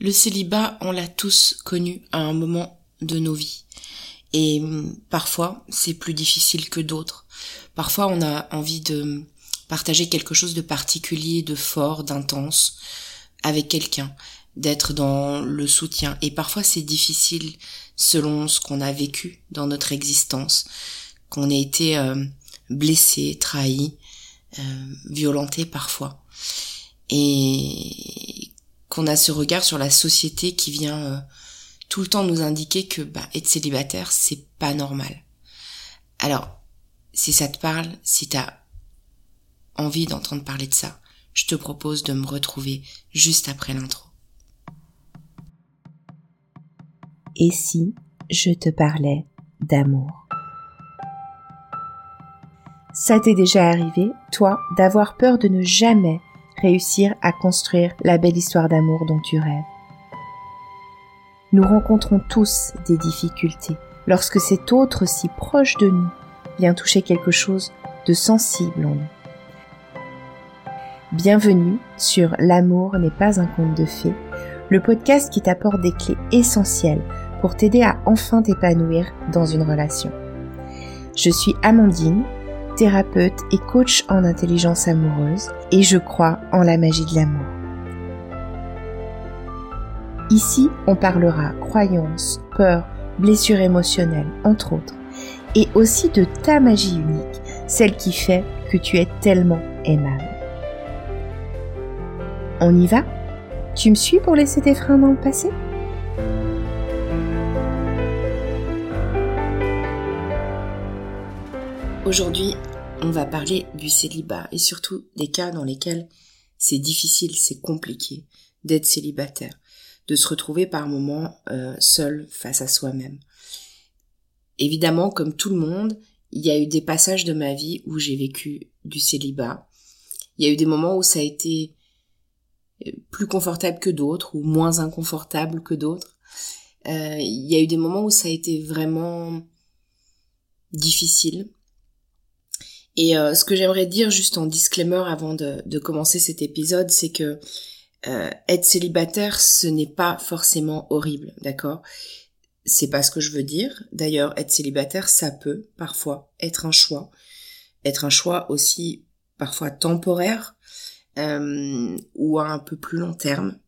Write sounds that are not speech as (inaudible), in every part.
Le célibat, on l'a tous connu à un moment de nos vies. Et hum, parfois, c'est plus difficile que d'autres. Parfois, on a envie de partager quelque chose de particulier, de fort, d'intense avec quelqu'un, d'être dans le soutien. Et parfois, c'est difficile selon ce qu'on a vécu dans notre existence, qu'on ait été euh, blessé, trahi, violenté parfois. Et qu'on a ce regard sur la société qui vient euh, tout le temps nous indiquer que bah, être célibataire, c'est pas normal. Alors, si ça te parle, si t'as envie d'entendre parler de ça, je te propose de me retrouver juste après l'intro. Et si je te parlais d'amour? Ça t'est déjà arrivé, toi, d'avoir peur de ne jamais réussir à construire la belle histoire d'amour dont tu rêves. Nous rencontrons tous des difficultés lorsque cet autre si proche de nous vient toucher quelque chose de sensible en nous. Bienvenue sur L'amour n'est pas un conte de fées, le podcast qui t'apporte des clés essentielles pour t'aider à enfin t'épanouir dans une relation. Je suis Amandine, thérapeute et coach en intelligence amoureuse et je crois en la magie de l'amour. Ici, on parlera croyances, peurs, blessures émotionnelles, entre autres, et aussi de ta magie unique, celle qui fait que tu es tellement aimable. On y va? Tu me suis pour laisser tes freins dans le passé? Aujourd'hui, on va parler du célibat et surtout des cas dans lesquels c'est difficile, c'est compliqué d'être célibataire, de se retrouver par moments euh, seul face à soi-même. Évidemment, comme tout le monde, il y a eu des passages de ma vie où j'ai vécu du célibat. Il y a eu des moments où ça a été euh, plus confortable que d'autres ou moins inconfortable que d'autres. Euh, il y a eu des moments où ça a été vraiment difficile. Et euh, ce que j'aimerais dire juste en disclaimer avant de, commencer cet épisode, c'est que euh, être célibataire, ce n'est pas forcément horrible, d'accord? C'est pas ce que je veux dire. D'ailleurs, être célibataire, ça peut parfois être un choix, être un choix aussi parfois temporaire euh, ou à un peu plus long terme.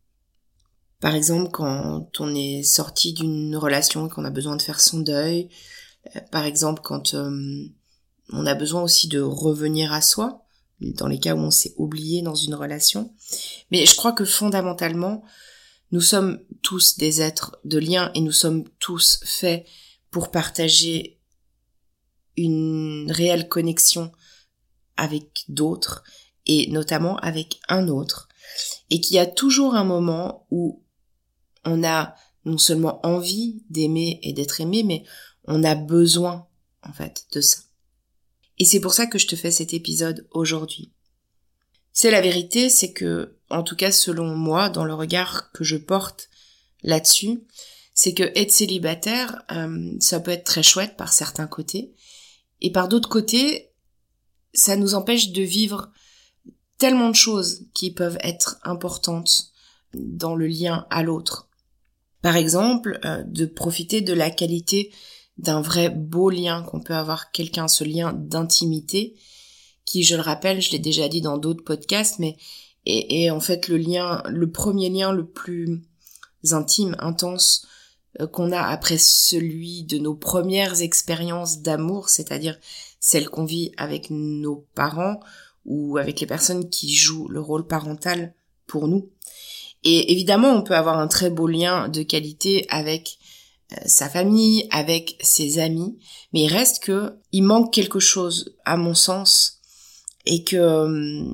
Par exemple, quand on est sorti d'une relation et qu'on a besoin de faire son deuil, par exemple quand on a besoin aussi de revenir à soi, dans les cas où on s'est oublié dans une relation. Mais je crois que fondamentalement, nous sommes tous des êtres de lien et nous sommes tous faits pour partager une réelle connexion avec d'autres et notamment avec un autre et qu'il y a toujours un moment où on a non seulement envie d'aimer et d'être aimé mais on a besoin en fait de ça. Et c'est pour ça que je te fais cet épisode aujourd'hui. C'est la vérité, c'est que, en tout cas selon moi, dans le regard que je porte là-dessus, c'est que être célibataire, euh, ça peut être très chouette par certains côtés, et par d'autres côtés, ça nous empêche de vivre tellement de choses qui peuvent être importantes dans le lien à l'autre. Par exemple, euh, de profiter de la qualité d'un vrai beau lien qu'on peut avoir quelqu'un, ce lien d'intimité, qui, je le rappelle, je l'ai déjà dit dans d'autres podcasts, mais est, en fait le lien, le premier lien le plus intime, intense euh, qu'on a après celui de nos premières expériences d'amour, c'est-à-dire celles qu'on vit avec nos parents ou avec les personnes qui jouent le rôle parental pour nous. Et évidemment, on peut avoir un très beau lien de qualité avec sa famille, avec ses amis, mais il reste que il manque quelque chose à mon sens et que euh,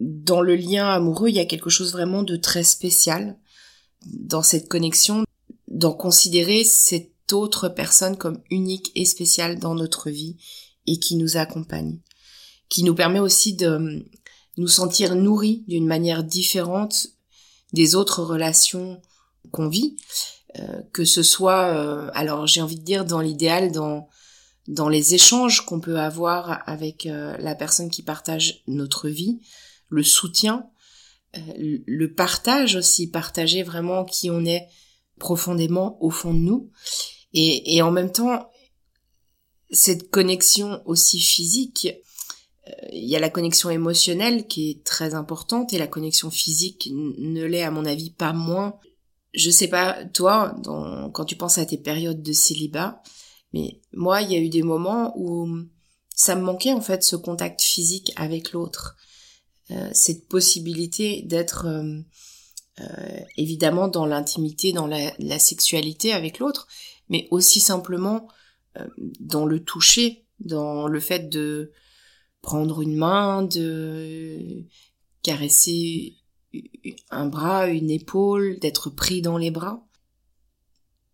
dans le lien amoureux, il y a quelque chose vraiment de très spécial dans cette connexion, d'en considérer cette autre personne comme unique et spéciale dans notre vie et qui nous accompagne, qui nous permet aussi de nous sentir nourris d'une manière différente des autres relations qu'on vit que ce soit, euh, alors j'ai envie de dire dans l'idéal, dans dans les échanges qu'on peut avoir avec euh, la personne qui partage notre vie, le soutien, le partage aussi, partager vraiment qui on est profondément au fond de nous, et, et en même temps cette connexion aussi physique. Il y a la connexion émotionnelle qui est très importante et la connexion physique ne l'est à mon avis pas moins. Je sais pas toi, quand tu penses à tes périodes de célibat, mais moi il y a eu des moments où ça me manquait en fait ce contact physique avec l'autre, euh, cette possibilité d'être euh, euh, évidemment dans l'intimité, dans la, sexualité avec l'autre, mais aussi simplement dans le toucher, dans le fait de prendre une main, de caresser un bras, une épaule, d'être pris dans les bras.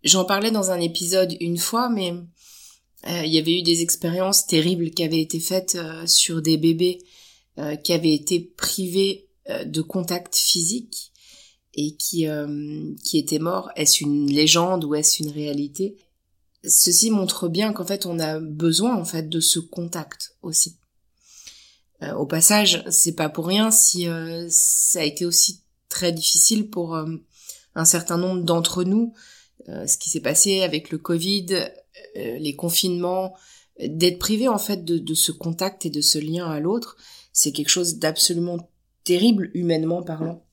J'en parlais dans un épisode une fois, mais euh, il y avait eu des expériences terribles qui avaient été faites euh, sur des bébés euh, qui avaient été privés de contact physique et qui qui étaient morts. Est-ce une légende ou est-ce une réalité? Ceci montre bien qu'en fait on a besoin en fait de ce contact aussi. Au passage, c'est pas pour rien si ça a été aussi très difficile pour un certain nombre d'entre nous ce qui s'est passé avec le Covid, euh, les confinements, d'être privé en fait de, ce contact et de ce lien à l'autre, c'est quelque chose d'absolument terrible humainement parlant.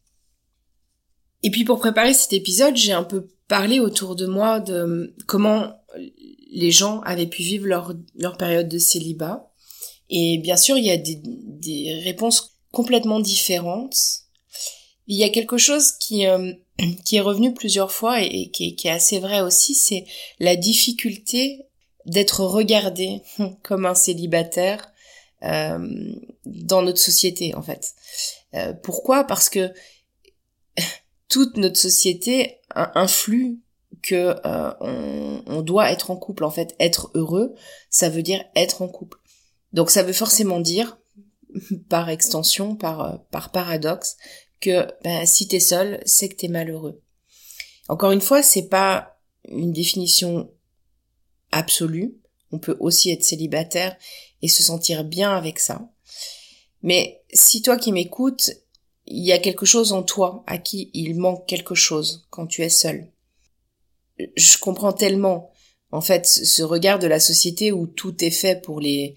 Et puis pour préparer cet épisode, j'ai un peu parlé autour de moi de comment les gens avaient pu vivre leur, leur période de célibat. Et bien sûr, il y a des, des réponses complètement différentes. Il y a quelque chose qui, euh, qui est revenu plusieurs fois et, qui, est assez vrai aussi, c'est la difficulté d'être regardé (laughs) comme un célibataire euh, dans notre société en fait. Euh, pourquoi? Parce que (laughs) toute notre société influe que euh, on, on, doit être en couple en fait. Être heureux, ça veut dire être en couple. Donc ça veut forcément dire, (laughs) par extension, par par paradoxe, que ben, si t'es seul, c'est que t'es malheureux. Encore une fois, c'est pas une définition absolue. On peut aussi être célibataire et se sentir bien avec ça. Mais si toi qui m'écoutes, il y a quelque chose en toi à qui il manque quelque chose quand tu es seul. Je comprends tellement, en fait, ce regard de la société où tout est fait pour les,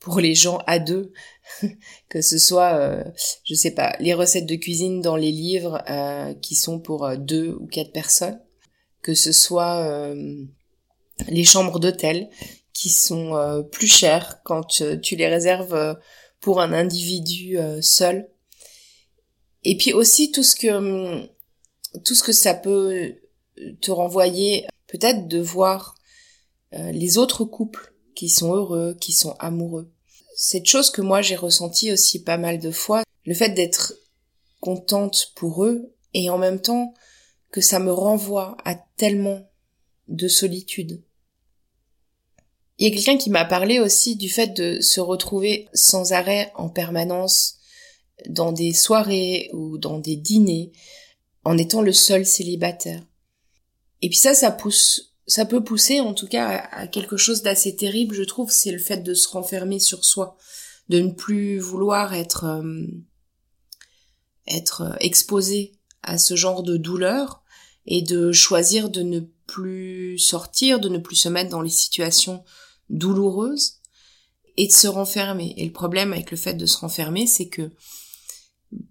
pour les gens à deux, (laughs) que ce soit, euh, je sais pas, les recettes de cuisine dans les livres euh, qui sont pour euh, deux ou quatre personnes, que ce soit euh, les chambres d'hôtel qui sont plus chères quand tu les réserves pour un individu seul. Et puis aussi tout ce que tout ce que ça peut te renvoyer, peut-être de voir les autres couples qui sont heureux, qui sont amoureux cette chose que moi j'ai ressentie aussi pas mal de fois, le fait d'être contente pour eux et en même temps que ça me renvoie à tellement de solitude. Il y a quelqu'un qui m'a parlé aussi du fait de se retrouver sans arrêt en permanence dans des soirées ou dans des dîners en étant le seul célibataire. Et puis ça, ça pousse ça peut pousser en tout cas à, quelque chose d'assez terrible, je trouve, c'est le fait de se renfermer sur soi, de ne plus vouloir être euh, être euh, exposé à ce genre de douleur et de choisir de ne plus sortir, de ne plus se mettre dans les situations douloureuses et de se renfermer. Et le problème avec le fait de se renfermer, c'est que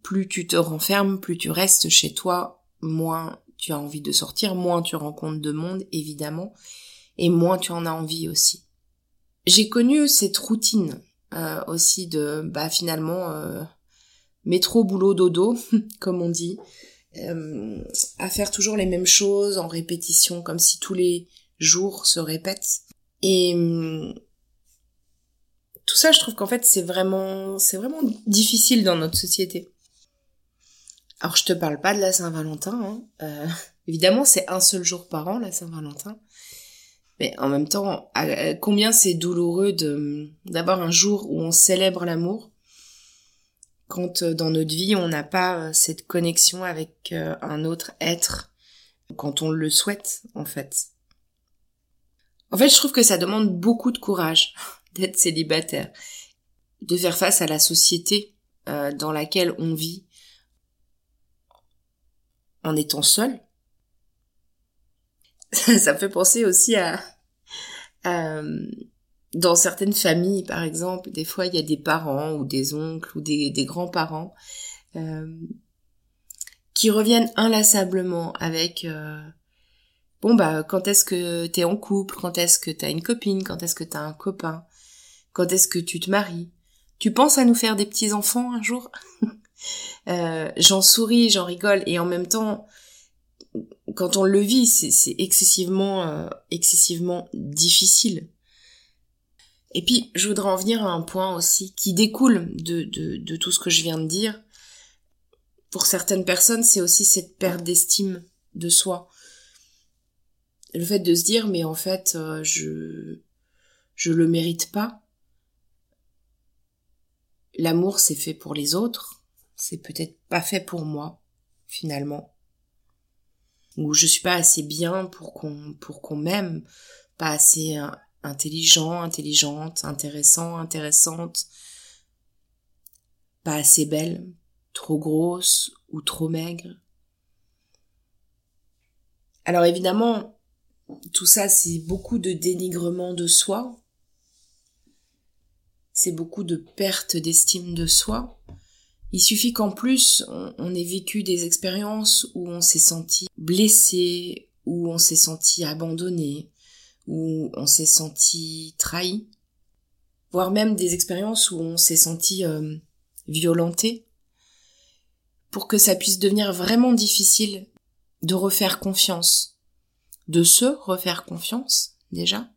plus tu te renfermes, plus tu restes chez toi, moins tu as envie de sortir, moins tu rencontres de monde, évidemment, et moins tu en as envie aussi. J'ai connu cette routine euh, aussi de, bah finalement, euh, métro, boulot, dodo, (laughs) comme on dit, euh, à faire toujours les mêmes choses en répétition, comme si tous les jours se répètent. Et hum, tout ça, je trouve qu'en fait, c'est vraiment, c'est vraiment difficile dans notre société. Alors je te parle pas de la Saint-Valentin. Hein. Euh, (laughs) évidemment, c'est un seul jour par an la Saint-Valentin. Mais en même temps, combien c'est douloureux de d'avoir un jour où on célèbre l'amour quand euh, dans notre vie on n'a pas euh, cette connexion avec un autre être quand on le souhaite en fait. En fait, je trouve que ça demande beaucoup de courage (laughs) d'être célibataire, de faire face à la société dans laquelle on vit, en étant seul. (laughs) ça me fait penser aussi à, dans certaines familles, par exemple, des fois il y a des parents ou des oncles ou des, grands-parents euh, qui reviennent inlassablement avec euh, bon bah quand est-ce que t'es en couple, quand est-ce que t'as une copine, quand est-ce que t'as un copain, quand est-ce que tu te maries? Tu penses à nous faire des petits enfants un jour? (laughs) euh, J'en souris, j'en rigole et en même temps quand on le vit, c'est excessivement excessivement difficile et puis, je voudrais en venir à un point aussi qui découle de tout ce que je viens de dire. Pour certaines personnes, c'est aussi cette perte d'estime de soi. Le fait de se dire, mais en fait, euh, je, je le mérite pas. L'amour, c'est fait pour les autres. C'est peut-être pas fait pour moi, finalement. Ou je suis pas assez bien pour qu'on, pour qu'on m'aime. Pas assez intelligent, intelligente, intéressant, intéressante, pas assez belle, trop grosse ou trop maigre. Alors évidemment, tout ça c'est beaucoup de dénigrement de soi, c'est beaucoup de perte d'estime de soi. Il suffit qu'en plus on, ait vécu des expériences où on s'est senti blessé, où on s'est senti abandonné, où on s'est senti trahi, voire même des expériences où on s'est senti euh, violenté, pour que ça puisse devenir vraiment difficile de refaire confiance, de se refaire confiance déjà,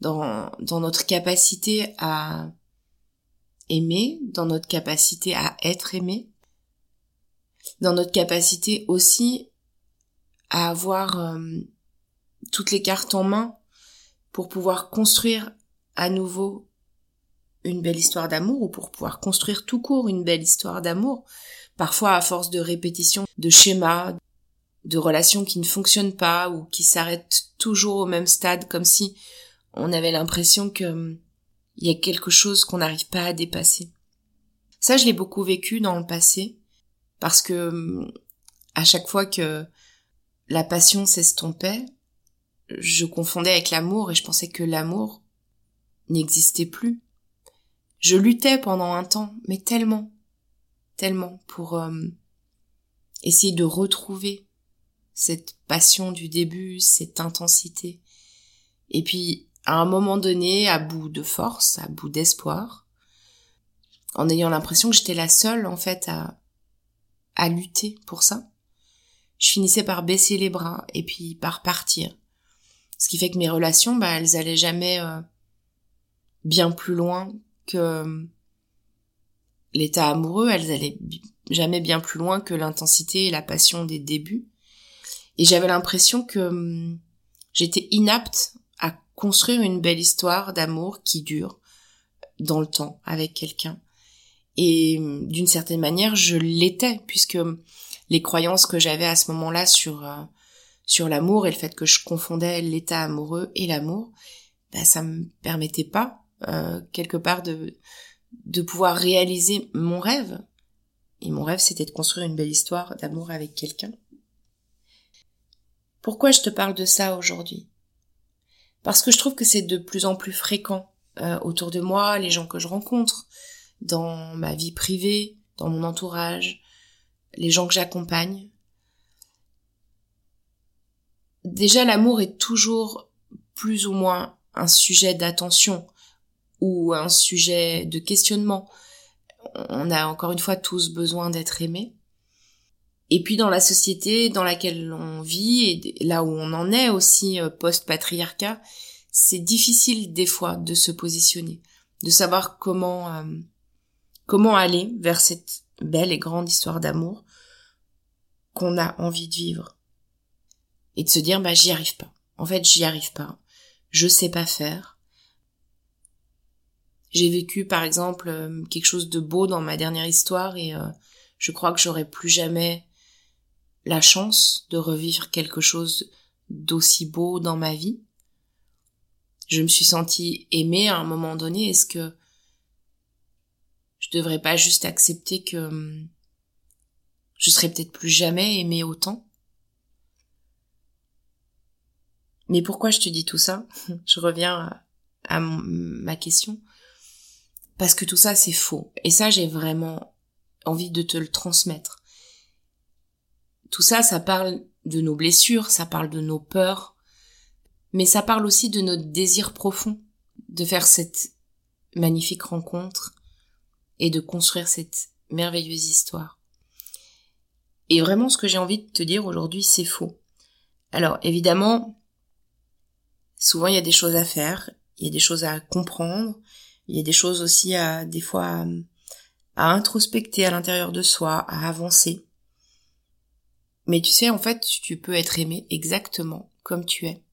dans, dans notre capacité à aimer, dans notre capacité à être aimé, dans notre capacité aussi à avoir euh, toutes les cartes en main pour pouvoir construire à nouveau une belle histoire d'amour ou pour pouvoir construire tout court une belle histoire d'amour, parfois à force de répétition, de schémas, de relations qui ne fonctionnent pas ou qui s'arrêtent toujours au même stade comme si on avait l'impression que il y a quelque chose qu'on n'arrive pas à dépasser. Ça, je l'ai beaucoup vécu dans le passé parce que hum, à chaque fois que la passion s'estompait, je confondais avec l'amour et je pensais que l'amour n'existait plus. Je luttais pendant un temps, mais tellement, tellement pour euh, essayer de retrouver cette passion du début, cette intensité. Et puis, à un moment donné, à bout de force, à bout d'espoir, en ayant l'impression que j'étais la seule, en fait, à, à lutter pour ça, je finissais par baisser les bras et puis par partir ce qui fait que mes relations, bah, elles allaient jamais euh, bien plus loin que euh, l'état amoureux, elles allaient jamais bien plus loin que l'intensité et la passion des débuts. Et j'avais l'impression que hum, j'étais inapte construire une belle histoire d'amour qui dure dans le temps avec quelqu'un. Et hum, d'une certaine manière, je l'étais, puisque hum, les croyances que j'avais à ce moment-là sur euh, sur l'amour et le fait que je confondais l'état amoureux et l'amour, bah, ça me permettait pas euh, quelque part de de pouvoir réaliser mon rêve. Et mon rêve, c'était de construire une belle histoire d'amour avec quelqu'un. Pourquoi je te parle de ça aujourd'hui? Parce que je trouve que c'est de plus en plus fréquent euh, autour de moi, les gens que je rencontre, dans ma vie privée, dans mon entourage, les gens que j'accompagne, déjà l'amour est toujours plus ou moins un sujet d'attention ou un sujet de questionnement. On a encore une fois tous besoin d'être aimés. Et puis dans la société dans laquelle on vit et là où on en est aussi euh, post-patriarcat, c'est difficile des fois de se positionner, de savoir comment euh, comment aller vers cette belle et grande histoire d'amour qu'on a envie de vivre et de se dire bah j'y arrive pas. En fait, j'y arrive pas. Je sais pas faire. J'ai vécu par exemple euh, quelque chose de beau dans ma dernière histoire et euh, je crois que j'aurai plus jamais la chance de revivre quelque chose d'aussi beau dans ma vie. Je me suis sentie aimée à un moment donné. Est-ce que je devrais pas juste accepter que hum, je serais peut-être plus jamais aimé autant? Mais pourquoi je te dis tout ça? (laughs) Je reviens à, ma question. Parce que tout ça, c'est faux. Et ça, j'ai vraiment envie de te le transmettre. Tout ça, ça parle de nos blessures, ça parle de nos peurs, mais ça parle aussi de notre désir profond de faire cette magnifique rencontre et de construire cette merveilleuse histoire. Et vraiment, ce que j'ai envie de te dire aujourd'hui, c'est faux. Alors, évidemment, souvent il y a des choses à faire, il y a des choses à comprendre, il y a des choses aussi à, des fois, à, introspecter à l'intérieur de soi, à avancer. Mais tu sais, en fait, tu peux être aimé exactement comme tu es.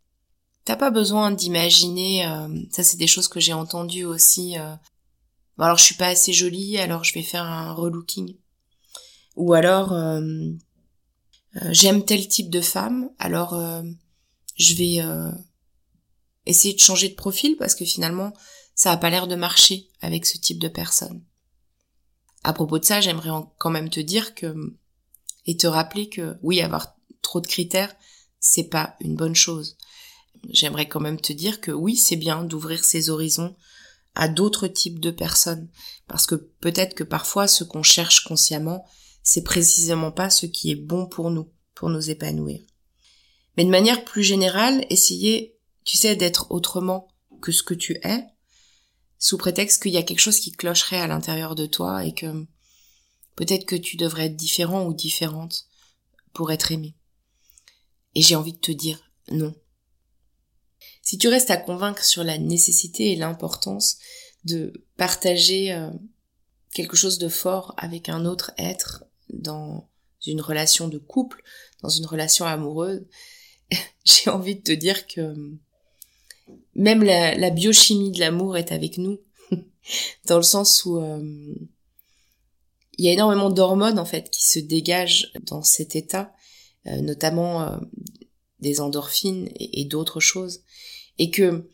T'as pas besoin d'imaginer, euh, ça c'est des choses que j'ai entendues aussi. Euh, alors je suis pas assez jolie, alors je vais faire un relooking. Ou alors euh, j'aime tel type de femme, alors je vais essayer de changer de profil parce que finalement ça a pas l'air de marcher avec ce type de personne. À propos de ça, j'aimerais quand même te dire que et te rappeler que oui, avoir trop de critères, c'est pas une bonne chose. J'aimerais quand même te dire que oui, c'est bien d'ouvrir ses horizons à d'autres types de personnes parce que peut-être que parfois ce qu'on cherche consciemment, c'est précisément pas ce qui est bon pour nous, pour nous épanouir. Mais de manière plus générale, essayer, tu sais, d'être autrement que ce que tu es, sous prétexte qu'il y a quelque chose qui clocherait à l'intérieur de toi et que peut-être que tu devrais être différent ou différente pour être aimé. Et j'ai envie de te dire non. Si tu restes à convaincre sur la nécessité et l'importance de partager euh, quelque chose de fort avec un autre être dans une relation de couple, dans une relation amoureuse, (laughs) j'ai envie de te dire que même la, biochimie de l'amour est avec nous, (laughs) dans le sens où euh, il y a énormément d'hormones en fait qui se dégagent dans cet état, euh, notamment euh, des endorphines et d'autres choses, et que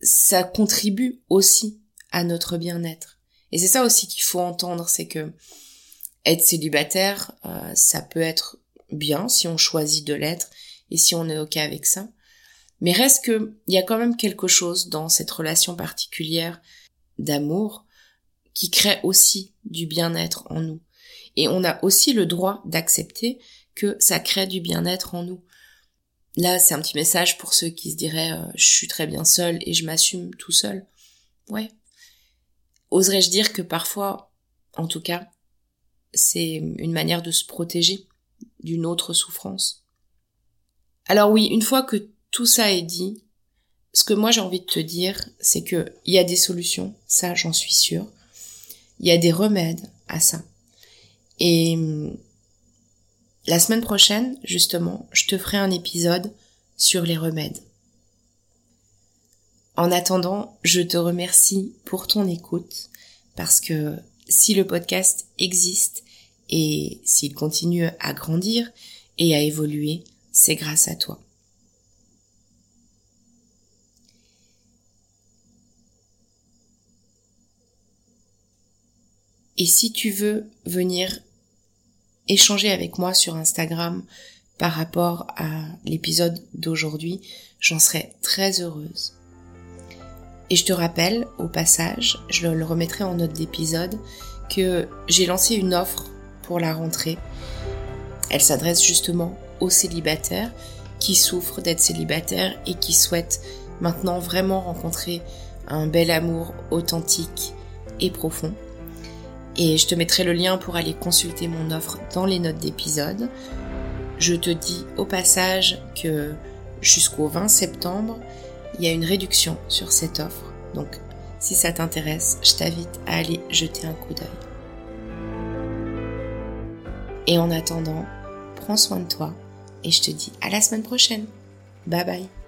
ça contribue aussi à notre bien-être. Et c'est ça aussi qu'il faut entendre, c'est que être célibataire, euh, ça peut être bien si on choisit de l'être et si on est ok avec ça. Mais reste que il y a quand même quelque chose dans cette relation particulière d'amour qui crée aussi du bien-être en nous. Et on a aussi le droit d'accepter que ça crée du bien-être en nous. Là, c'est un petit message pour ceux qui se diraient euh, je suis très bien seul et je m'assume tout seul. Ouais. Oserais-je dire que parfois, en tout cas, c'est une manière de se protéger d'une autre souffrance? Alors oui, une fois que tout ça est dit, ce que moi j'ai envie de te dire, c'est que il y a des solutions, ça j'en suis sûre. Il y a des remèdes à ça. Et hum, la semaine prochaine, justement, je te ferai un épisode sur les remèdes. En attendant, je te remercie pour ton écoute parce que si le podcast existe et s'il continue à grandir et à évoluer, c'est grâce à toi. Et si tu veux venir échanger avec moi sur Instagram par rapport à l'épisode d'aujourd'hui, j'en serais très heureuse. Et je te rappelle, au passage, je le remettrai en note d'épisode, que j'ai lancé une offre pour la rentrée. Elle s'adresse justement aux célibataires qui souffrent d'être célibataires et qui souhaitent maintenant vraiment rencontrer un bel amour authentique et profond. Et je te mettrai le lien pour aller consulter mon offre dans les notes d'épisode. Je te dis au passage que jusqu'au 20 septembre, il y a une réduction sur cette offre. Donc, si ça t'intéresse, je t'invite à aller jeter un coup d'œil. Et en attendant, prends soin de toi et je te dis à la semaine prochaine. Bye bye.